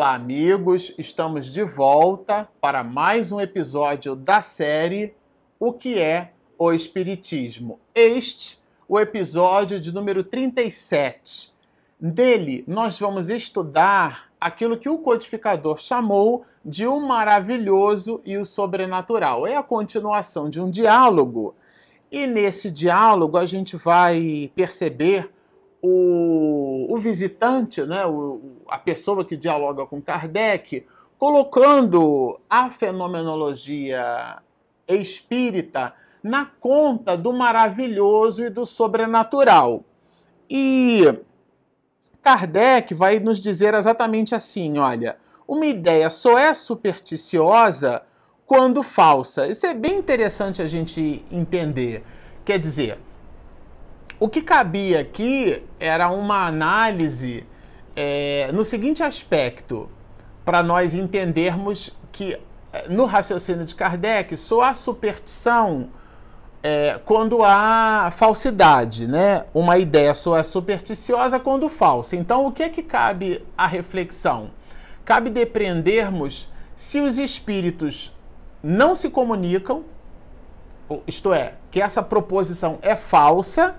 Olá, amigos! Estamos de volta para mais um episódio da série O que é o Espiritismo. Este, o episódio de número 37. Nele, nós vamos estudar aquilo que o codificador chamou de o maravilhoso e o sobrenatural. É a continuação de um diálogo. E nesse diálogo a gente vai perceber o, o visitante, né, o, a pessoa que dialoga com Kardec, colocando a fenomenologia espírita na conta do maravilhoso e do sobrenatural. E Kardec vai nos dizer exatamente assim: olha, uma ideia só é supersticiosa quando falsa. Isso é bem interessante a gente entender. Quer dizer, o que cabia aqui era uma análise é, no seguinte aspecto, para nós entendermos que é, no raciocínio de Kardec só há superstição é, quando há falsidade, né? Uma ideia só é supersticiosa quando falsa. Então, o que é que cabe à reflexão? Cabe depreendermos se os espíritos não se comunicam, isto é, que essa proposição é falsa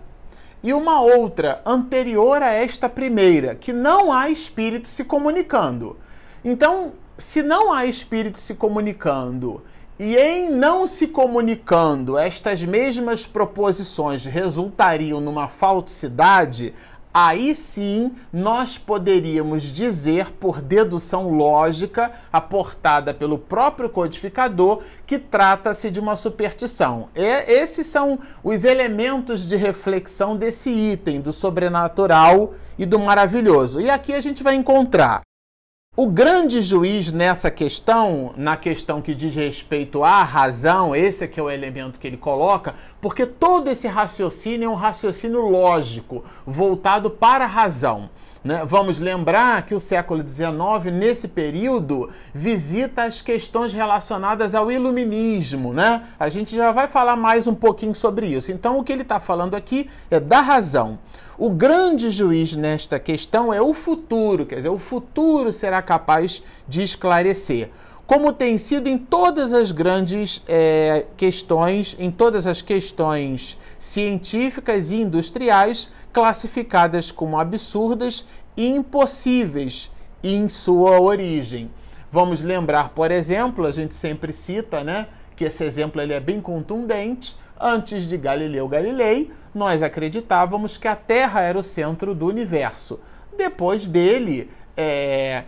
e uma outra anterior a esta primeira, que não há espírito se comunicando. Então, se não há espírito se comunicando e em não se comunicando estas mesmas proposições resultariam numa falsidade, aí sim nós poderíamos dizer, por dedução lógica aportada pelo próprio codificador, que trata-se de uma superstição. E esses são os elementos de reflexão desse item do sobrenatural e do maravilhoso. E aqui a gente vai encontrar o grande juiz nessa questão, na questão que diz respeito à razão, esse é que é o elemento que ele coloca, porque todo esse raciocínio é um raciocínio lógico, voltado para a razão. Né? Vamos lembrar que o século XIX, nesse período, visita as questões relacionadas ao iluminismo. Né? A gente já vai falar mais um pouquinho sobre isso. Então, o que ele está falando aqui é da razão. O grande juiz nesta questão é o futuro, quer dizer, o futuro será capaz de esclarecer como tem sido em todas as grandes é, questões, em todas as questões científicas e industriais classificadas como absurdas e impossíveis em sua origem. Vamos lembrar, por exemplo, a gente sempre cita, né, que esse exemplo ele é bem contundente. Antes de Galileu Galilei, nós acreditávamos que a Terra era o centro do universo. Depois dele, é,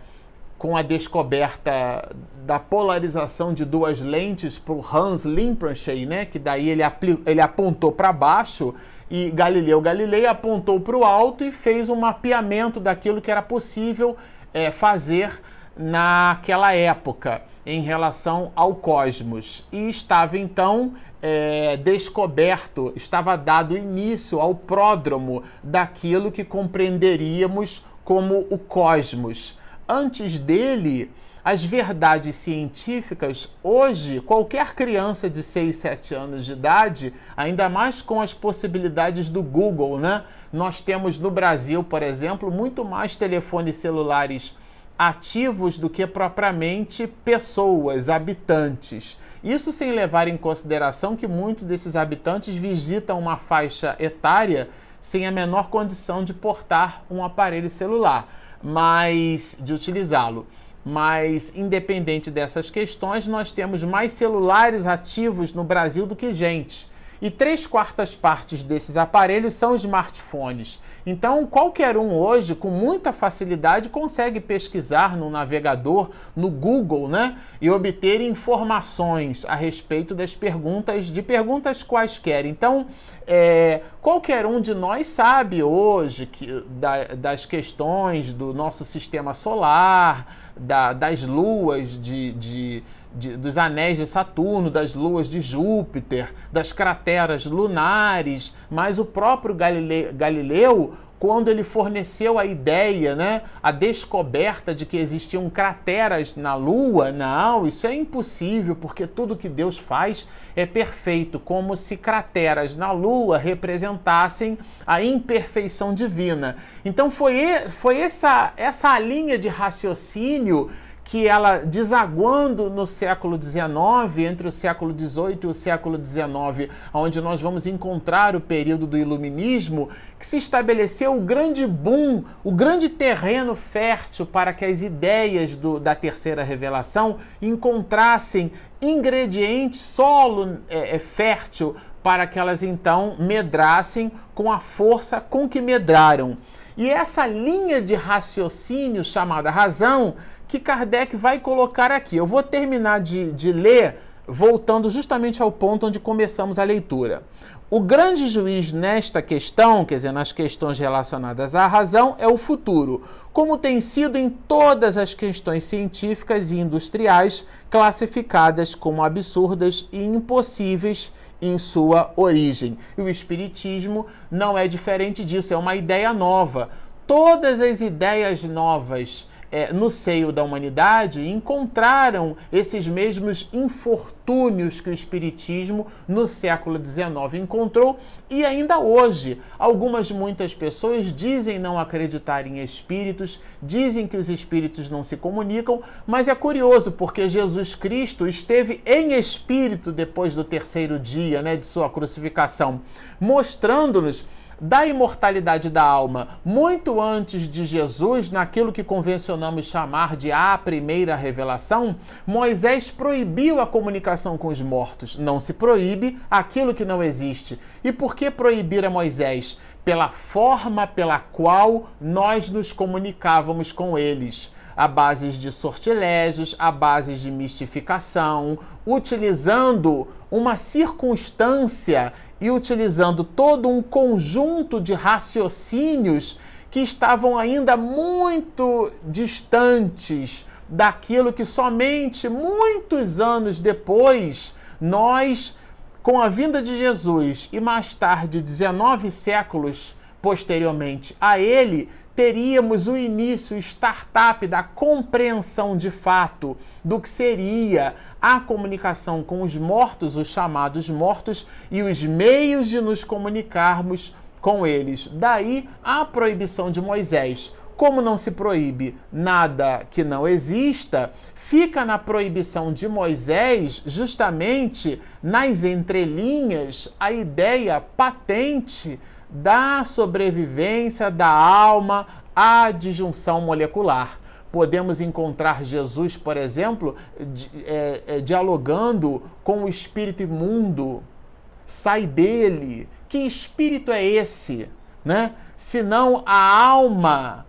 com a descoberta da polarização de duas lentes por Hans Lippershey, né, que daí ele, ele apontou para baixo e Galileu Galilei apontou para o alto e fez um mapeamento daquilo que era possível é, fazer naquela época em relação ao cosmos. E estava então é, descoberto, estava dado início ao pródromo daquilo que compreenderíamos como o cosmos antes dele, as verdades científicas, hoje, qualquer criança de 6, 7 anos de idade, ainda mais com as possibilidades do Google, né? Nós temos no Brasil, por exemplo, muito mais telefones celulares ativos do que propriamente pessoas, habitantes. Isso sem levar em consideração que muitos desses habitantes visitam uma faixa etária sem a menor condição de portar um aparelho celular mas de utilizá-lo. Mas, independente dessas questões, nós temos mais celulares ativos no Brasil do que gente. E três quartas partes desses aparelhos são smartphones. Então, qualquer um hoje, com muita facilidade, consegue pesquisar no navegador, no Google, né? E obter informações a respeito das perguntas, de perguntas quaisquer. Então, é, qualquer um de nós sabe hoje que, da, das questões do nosso sistema solar, da, das luas de, de de, dos anéis de Saturno, das luas de Júpiter, das crateras lunares, mas o próprio Galileu, Galileu quando ele forneceu a ideia, né, a descoberta de que existiam crateras na Lua, não, isso é impossível, porque tudo que Deus faz é perfeito, como se crateras na Lua representassem a imperfeição divina. Então foi, foi essa, essa linha de raciocínio que ela desaguando no século XIX, entre o século XVIII e o século XIX, onde nós vamos encontrar o período do iluminismo, que se estabeleceu o grande boom, o grande terreno fértil para que as ideias do, da terceira revelação encontrassem ingredientes, solo é, é, fértil para que elas então medrassem com a força com que medraram. E essa linha de raciocínio chamada razão que Kardec vai colocar aqui. Eu vou terminar de, de ler voltando justamente ao ponto onde começamos a leitura. O grande juiz nesta questão, quer dizer, nas questões relacionadas à razão, é o futuro, como tem sido em todas as questões científicas e industriais classificadas como absurdas e impossíveis em sua origem. E o Espiritismo não é diferente disso, é uma ideia nova. Todas as ideias novas é, no seio da humanidade encontraram esses mesmos infortúnios que o Espiritismo no século XIX encontrou e ainda hoje. Algumas, muitas pessoas dizem não acreditar em espíritos, dizem que os espíritos não se comunicam, mas é curioso porque Jesus Cristo esteve em espírito depois do terceiro dia né, de sua crucificação, mostrando-nos da imortalidade da alma muito antes de Jesus, naquilo que convencionamos chamar de a primeira revelação, Moisés proibiu a comunicação com os mortos. Não se proíbe aquilo que não existe. E por que proibir a Moisés? Pela forma pela qual nós nos comunicávamos com eles a bases de sortilégios, a bases de mistificação, utilizando uma circunstância e utilizando todo um conjunto de raciocínios que estavam ainda muito distantes daquilo que somente muitos anos depois nós, com a vinda de Jesus e mais tarde 19 séculos posteriormente a ele, teríamos o início startup da compreensão de fato do que seria a comunicação com os mortos, os chamados mortos, e os meios de nos comunicarmos com eles. Daí a proibição de Moisés. Como não se proíbe nada que não exista, fica na proibição de Moisés justamente nas entrelinhas a ideia patente da sobrevivência da alma à disjunção molecular. Podemos encontrar Jesus, por exemplo, é, é, dialogando com o espírito imundo. Sai dele. Que espírito é esse? Né? Senão a alma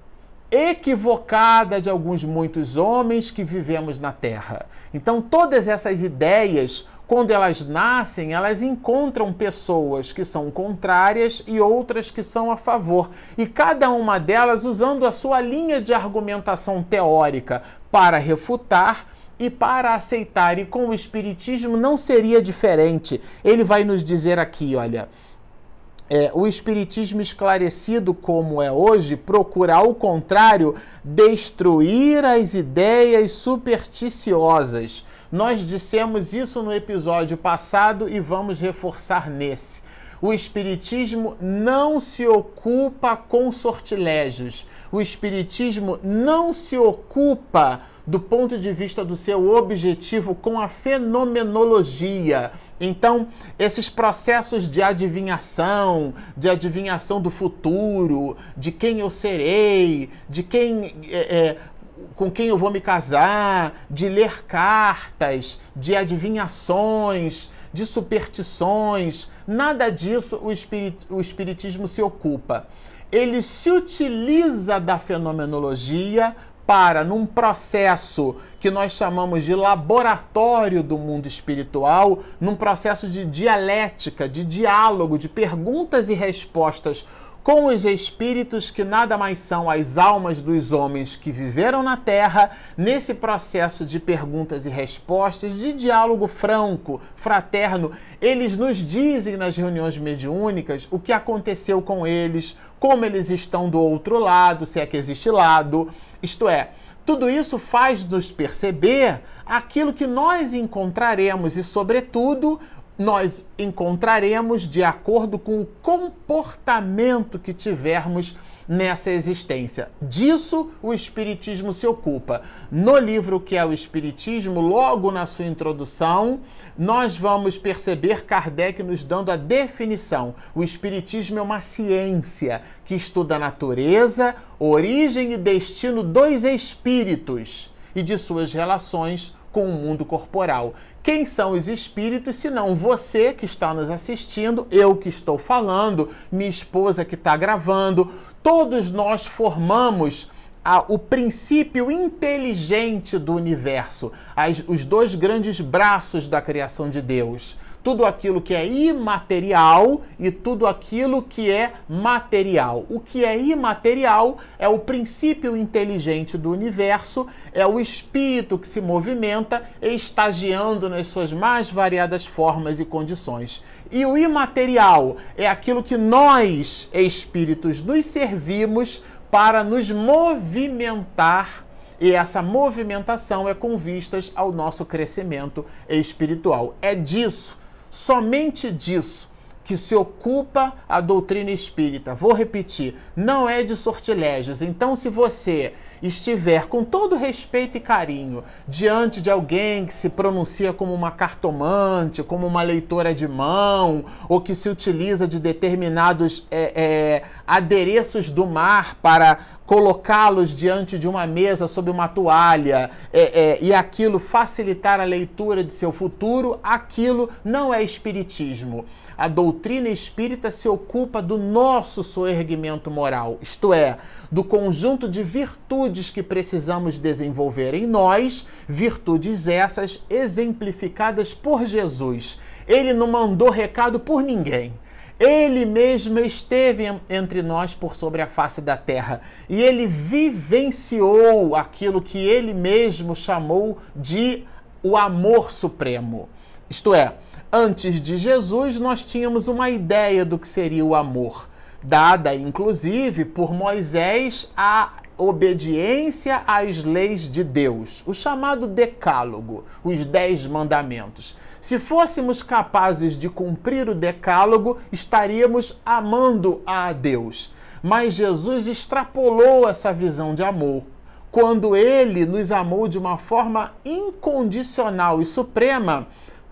equivocada de alguns muitos homens que vivemos na Terra. Então, todas essas ideias quando elas nascem, elas encontram pessoas que são contrárias e outras que são a favor. E cada uma delas usando a sua linha de argumentação teórica para refutar e para aceitar. E com o Espiritismo não seria diferente. Ele vai nos dizer aqui: olha. É, o Espiritismo esclarecido como é hoje procura, ao contrário, destruir as ideias supersticiosas nós dissemos isso no episódio passado e vamos reforçar nesse. O Espiritismo não se ocupa com sortilégios. O Espiritismo não se ocupa, do ponto de vista do seu objetivo, com a fenomenologia. Então, esses processos de adivinhação, de adivinhação do futuro, de quem eu serei, de quem é, é, com quem eu vou me casar, de ler cartas, de adivinhações, de superstições. Nada disso o, espirit o Espiritismo se ocupa. Ele se utiliza da fenomenologia para, num processo que nós chamamos de laboratório do mundo espiritual, num processo de dialética, de diálogo, de perguntas e respostas com os espíritos que nada mais são as almas dos homens que viveram na Terra, nesse processo de perguntas e respostas, de diálogo franco, fraterno. Eles nos dizem nas reuniões mediúnicas o que aconteceu com eles, como eles estão do outro lado, se é que existe lado. Isto é, tudo isso faz nos perceber aquilo que nós encontraremos e, sobretudo, nós encontraremos de acordo com o comportamento que tivermos nessa existência. Disso o Espiritismo se ocupa. No livro que é o Espiritismo, logo na sua introdução, nós vamos perceber Kardec nos dando a definição. O Espiritismo é uma ciência que estuda a natureza, origem e destino dos espíritos e de suas relações com o mundo corporal. Quem são os espíritos, se não você que está nos assistindo, eu que estou falando, minha esposa que está gravando, todos nós formamos a, o princípio inteligente do universo, as, os dois grandes braços da criação de Deus. Tudo aquilo que é imaterial e tudo aquilo que é material. O que é imaterial é o princípio inteligente do universo, é o espírito que se movimenta estagiando nas suas mais variadas formas e condições. E o imaterial é aquilo que nós, espíritos, nos servimos para nos movimentar e essa movimentação é com vistas ao nosso crescimento espiritual. É disso, somente disso, que se ocupa a doutrina espírita. Vou repetir, não é de sortilégios. Então, se você estiver com todo respeito e carinho diante de alguém que se pronuncia como uma cartomante, como uma leitora de mão, ou que se utiliza de determinados é, é, adereços do mar para colocá-los diante de uma mesa sob uma toalha é, é, e aquilo facilitar a leitura de seu futuro, aquilo não é espiritismo. A doutrina espírita se ocupa do nosso soerguimento moral, isto é, do conjunto de virtudes que precisamos desenvolver em nós, virtudes essas exemplificadas por Jesus. Ele não mandou recado por ninguém. Ele mesmo esteve entre nós por sobre a face da terra e ele vivenciou aquilo que ele mesmo chamou de o amor supremo. Isto é, antes de Jesus nós tínhamos uma ideia do que seria o amor, dada inclusive por Moisés a obediência às leis de Deus, o chamado Decálogo, os Dez Mandamentos. Se fôssemos capazes de cumprir o Decálogo, estaríamos amando a Deus. Mas Jesus extrapolou essa visão de amor quando ele nos amou de uma forma incondicional e suprema,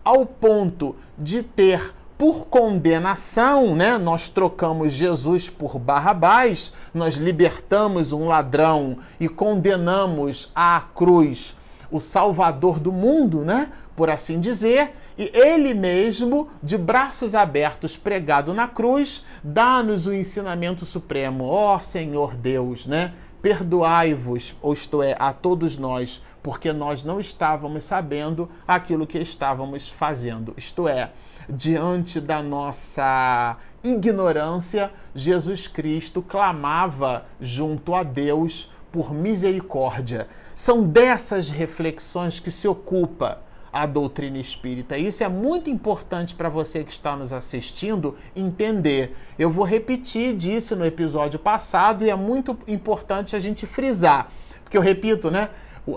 ao ponto de ter por condenação, né? Nós trocamos Jesus por Barrabás, nós libertamos um ladrão e condenamos à cruz o Salvador do mundo, né? Por assim dizer, e ele mesmo, de braços abertos, pregado na cruz, dá-nos o ensinamento supremo. Ó oh, Senhor Deus, né? Perdoai-vos, isto é, a todos nós, porque nós não estávamos sabendo aquilo que estávamos fazendo. Isto é, diante da nossa ignorância, Jesus Cristo clamava junto a Deus por misericórdia. São dessas reflexões que se ocupa a doutrina espírita. Isso é muito importante para você que está nos assistindo entender. Eu vou repetir disso no episódio passado e é muito importante a gente frisar, porque eu repito, né?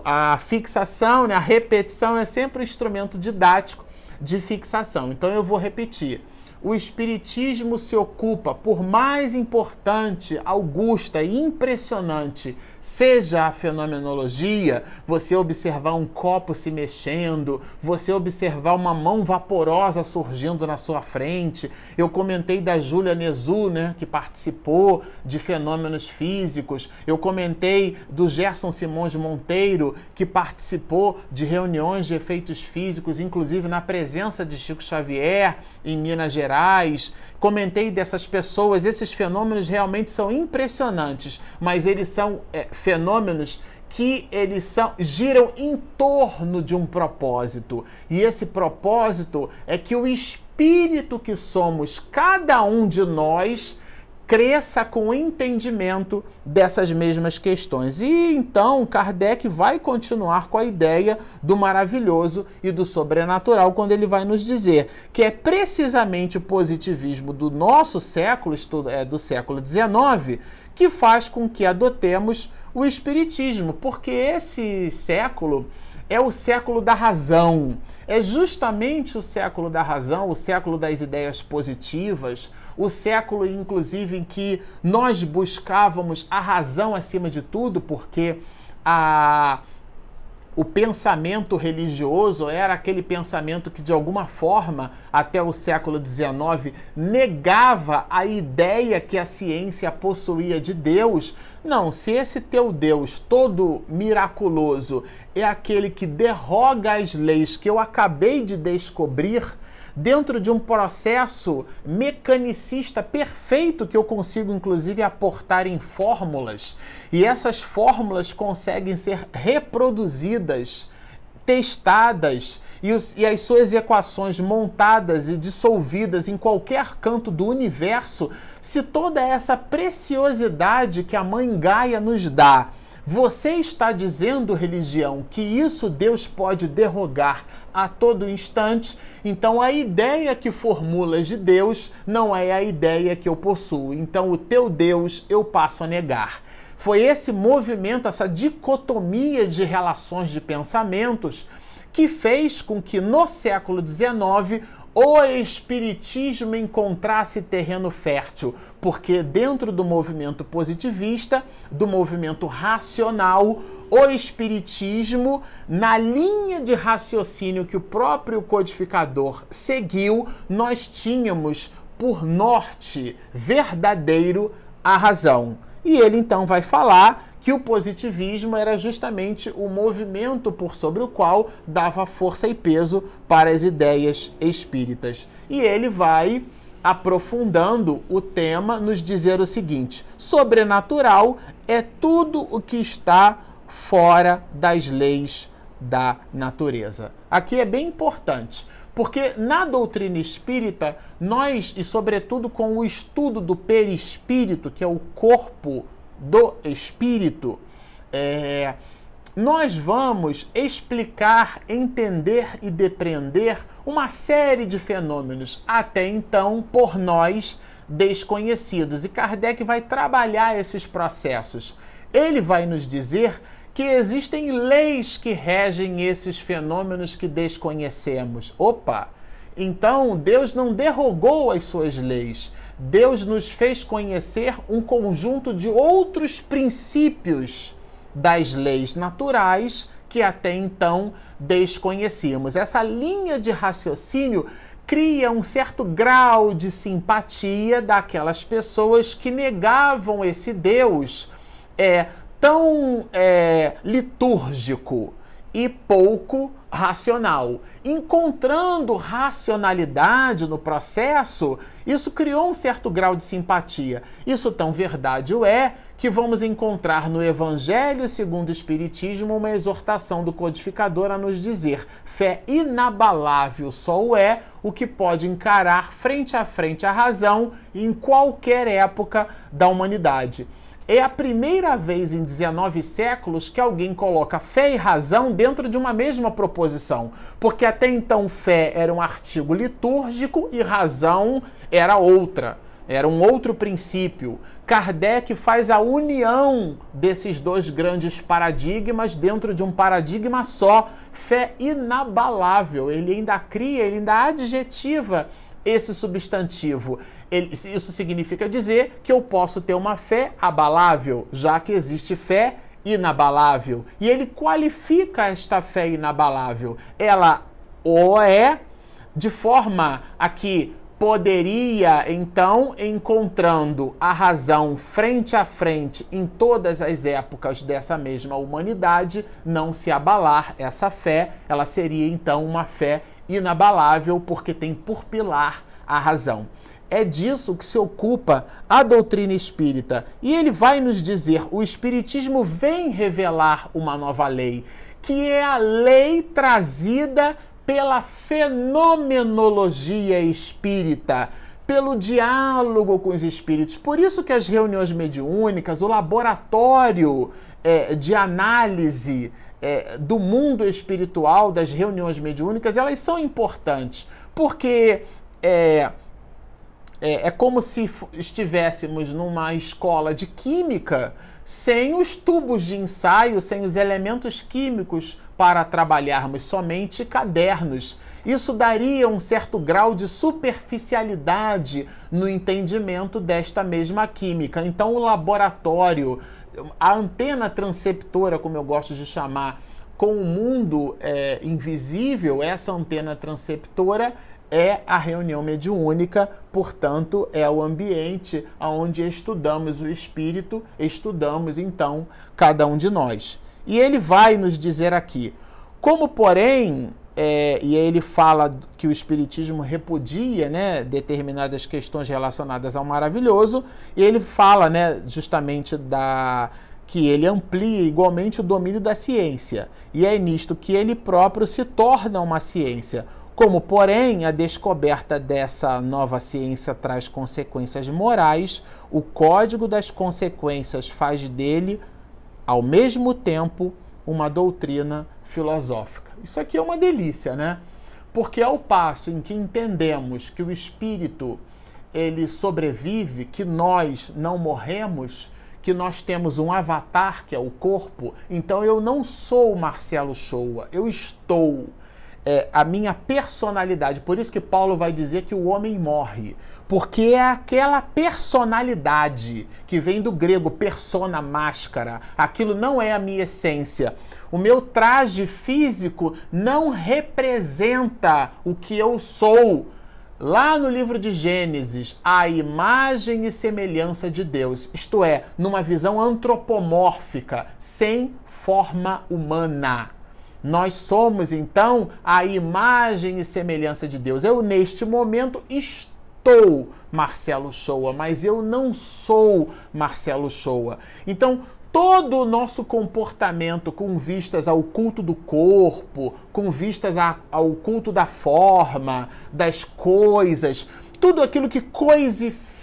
A fixação, né, a repetição é sempre um instrumento didático de fixação. Então eu vou repetir o Espiritismo se ocupa, por mais importante, augusta e impressionante seja a fenomenologia, você observar um copo se mexendo, você observar uma mão vaporosa surgindo na sua frente. Eu comentei da Júlia Nezu, né, que participou de fenômenos físicos. Eu comentei do Gerson Simões Monteiro, que participou de reuniões de efeitos físicos, inclusive na presença de Chico Xavier em Minas Gerais comentei dessas pessoas, esses fenômenos realmente são impressionantes, mas eles são é, fenômenos que eles são, giram em torno de um propósito. E esse propósito é que o espírito que somos, cada um de nós, cresça com o entendimento dessas mesmas questões. E então Kardec vai continuar com a ideia do maravilhoso e do sobrenatural, quando ele vai nos dizer que é precisamente o positivismo do nosso século, é, do século XIX, que faz com que adotemos o Espiritismo, porque esse século é o século da razão. É justamente o século da razão, o século das ideias positivas, o século, inclusive, em que nós buscávamos a razão acima de tudo, porque a o pensamento religioso era aquele pensamento que, de alguma forma, até o século XIX, negava a ideia que a ciência possuía de Deus. Não, se esse teu Deus todo miraculoso é aquele que derroga as leis que eu acabei de descobrir, dentro de um processo mecanicista perfeito que eu consigo, inclusive, aportar em fórmulas. E essas fórmulas conseguem ser reproduzidas, testadas e, os, e as suas equações montadas e dissolvidas em qualquer canto do universo. Se toda essa preciosidade que a mãe Gaia nos dá você está dizendo, religião, que isso Deus pode derrogar a todo instante? Então a ideia que formulas de Deus não é a ideia que eu possuo. Então o teu Deus eu passo a negar. Foi esse movimento, essa dicotomia de relações de pensamentos que fez com que no século XIX o espiritismo encontrasse terreno fértil, porque dentro do movimento positivista, do movimento racional, o espiritismo, na linha de raciocínio que o próprio codificador seguiu, nós tínhamos por norte verdadeiro a razão. E ele então vai falar que o positivismo era justamente o movimento por sobre o qual dava força e peso para as ideias espíritas. E ele vai aprofundando o tema, nos dizer o seguinte: sobrenatural é tudo o que está fora das leis da natureza. Aqui é bem importante, porque na doutrina espírita, nós, e sobretudo com o estudo do perispírito, que é o corpo do Espírito, é, nós vamos explicar, entender e depreender uma série de fenômenos até então por nós desconhecidos. E Kardec vai trabalhar esses processos. Ele vai nos dizer que existem leis que regem esses fenômenos que desconhecemos. Opa! Então, Deus não derrogou as suas leis. Deus nos fez conhecer um conjunto de outros princípios das leis naturais que até então desconhecíamos. Essa linha de raciocínio cria um certo grau de simpatia daquelas pessoas que negavam esse Deus é, tão é, litúrgico e pouco racional. Encontrando racionalidade no processo, isso criou um certo grau de simpatia. Isso tão verdade o é que vamos encontrar no Evangelho segundo o Espiritismo uma exortação do codificador a nos dizer: fé inabalável só o é o que pode encarar frente a frente a razão em qualquer época da humanidade. É a primeira vez em 19 séculos que alguém coloca fé e razão dentro de uma mesma proposição, porque até então fé era um artigo litúrgico e razão era outra, era um outro princípio. Kardec faz a união desses dois grandes paradigmas dentro de um paradigma só, fé inabalável. Ele ainda cria, ele ainda adjetiva esse substantivo. Ele, isso significa dizer que eu posso ter uma fé abalável, já que existe fé inabalável. E ele qualifica esta fé inabalável. Ela ou é de forma a que poderia, então, encontrando a razão frente a frente em todas as épocas dessa mesma humanidade, não se abalar essa fé, ela seria então uma fé inabalável, porque tem por pilar a razão. É disso que se ocupa a doutrina espírita. E ele vai nos dizer: o Espiritismo vem revelar uma nova lei, que é a lei trazida pela fenomenologia espírita, pelo diálogo com os espíritos. Por isso que as reuniões mediúnicas, o laboratório é, de análise é, do mundo espiritual, das reuniões mediúnicas, elas são importantes, porque é, é, é como se estivéssemos numa escola de química sem os tubos de ensaio, sem os elementos químicos para trabalharmos somente cadernos. Isso daria um certo grau de superficialidade no entendimento desta mesma química. Então, o laboratório, a antena transceptora, como eu gosto de chamar, com o mundo é, invisível, essa antena transceptora é a reunião mediúnica, portanto, é o ambiente onde estudamos o espírito, estudamos então cada um de nós. E ele vai nos dizer aqui, como porém, é, e ele fala que o espiritismo repudia, né, determinadas questões relacionadas ao maravilhoso, e ele fala, né, justamente da que ele amplia igualmente o domínio da ciência, e é nisto que ele próprio se torna uma ciência como, porém, a descoberta dessa nova ciência traz consequências morais, o código das consequências faz dele, ao mesmo tempo, uma doutrina filosófica. Isso aqui é uma delícia, né? Porque ao passo em que entendemos que o espírito ele sobrevive, que nós não morremos, que nós temos um avatar que é o corpo, então eu não sou Marcelo Shoa, eu estou é, a minha personalidade. Por isso que Paulo vai dizer que o homem morre. Porque é aquela personalidade que vem do grego persona, máscara. Aquilo não é a minha essência. O meu traje físico não representa o que eu sou. Lá no livro de Gênesis, a imagem e semelhança de Deus, isto é, numa visão antropomórfica, sem forma humana. Nós somos então a imagem e semelhança de Deus. Eu, neste momento, estou Marcelo Shoa, mas eu não sou Marcelo Shoa. Então, todo o nosso comportamento com vistas ao culto do corpo, com vistas ao culto da forma, das coisas, tudo aquilo que coisifica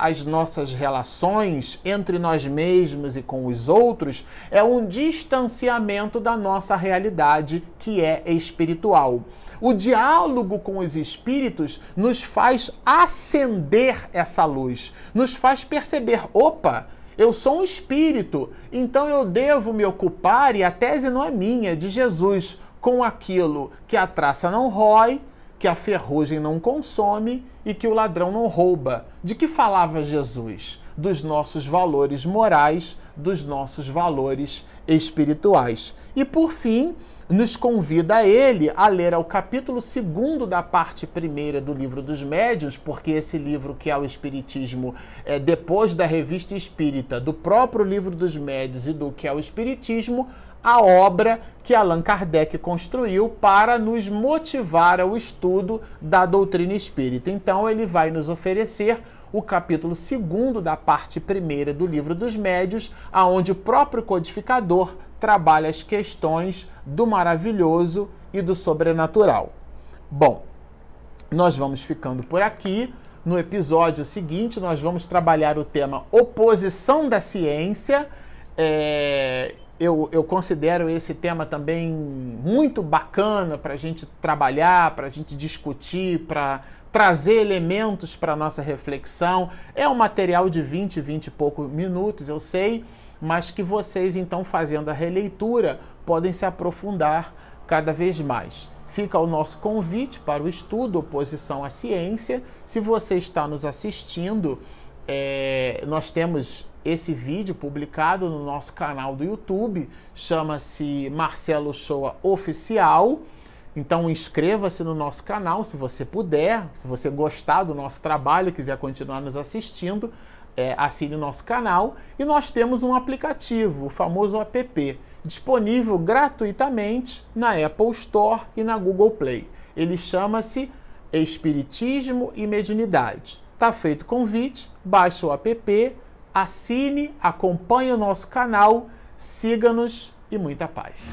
as nossas relações entre nós mesmos e com os outros é um distanciamento da nossa realidade que é espiritual. O diálogo com os espíritos nos faz acender essa luz, nos faz perceber: opa, eu sou um espírito, então eu devo me ocupar, e a tese não é minha, é de Jesus, com aquilo que a traça não rói que a ferrugem não consome e que o ladrão não rouba. De que falava Jesus? Dos nossos valores morais, dos nossos valores espirituais. E por fim, nos convida ele a ler o capítulo 2 da parte primeira do livro dos médiuns, porque esse livro que é o Espiritismo, é depois da revista espírita, do próprio livro dos médiuns e do que é o Espiritismo, a obra que Allan Kardec construiu para nos motivar ao estudo da doutrina espírita. Então, ele vai nos oferecer o capítulo 2 da parte primeira do livro dos médios, aonde o próprio codificador trabalha as questões do maravilhoso e do sobrenatural. Bom, nós vamos ficando por aqui. No episódio seguinte, nós vamos trabalhar o tema oposição da ciência. É, eu, eu considero esse tema também muito bacana para a gente trabalhar, para a gente discutir, para trazer elementos para nossa reflexão. É um material de 20, 20 e poucos minutos, eu sei, mas que vocês, então, fazendo a releitura, podem se aprofundar cada vez mais. Fica o nosso convite para o estudo Oposição à Ciência. Se você está nos assistindo, é, nós temos esse vídeo publicado no nosso canal do YouTube, chama-se Marcelo Shoa Oficial. Então inscreva-se no nosso canal se você puder, se você gostar do nosso trabalho, quiser continuar nos assistindo, é, assine o nosso canal. E nós temos um aplicativo, o famoso app, disponível gratuitamente na Apple Store e na Google Play. Ele chama-se Espiritismo e Mediunidade. Tá feito o convite, baixe o app, assine, acompanhe o nosso canal, siga-nos e muita paz.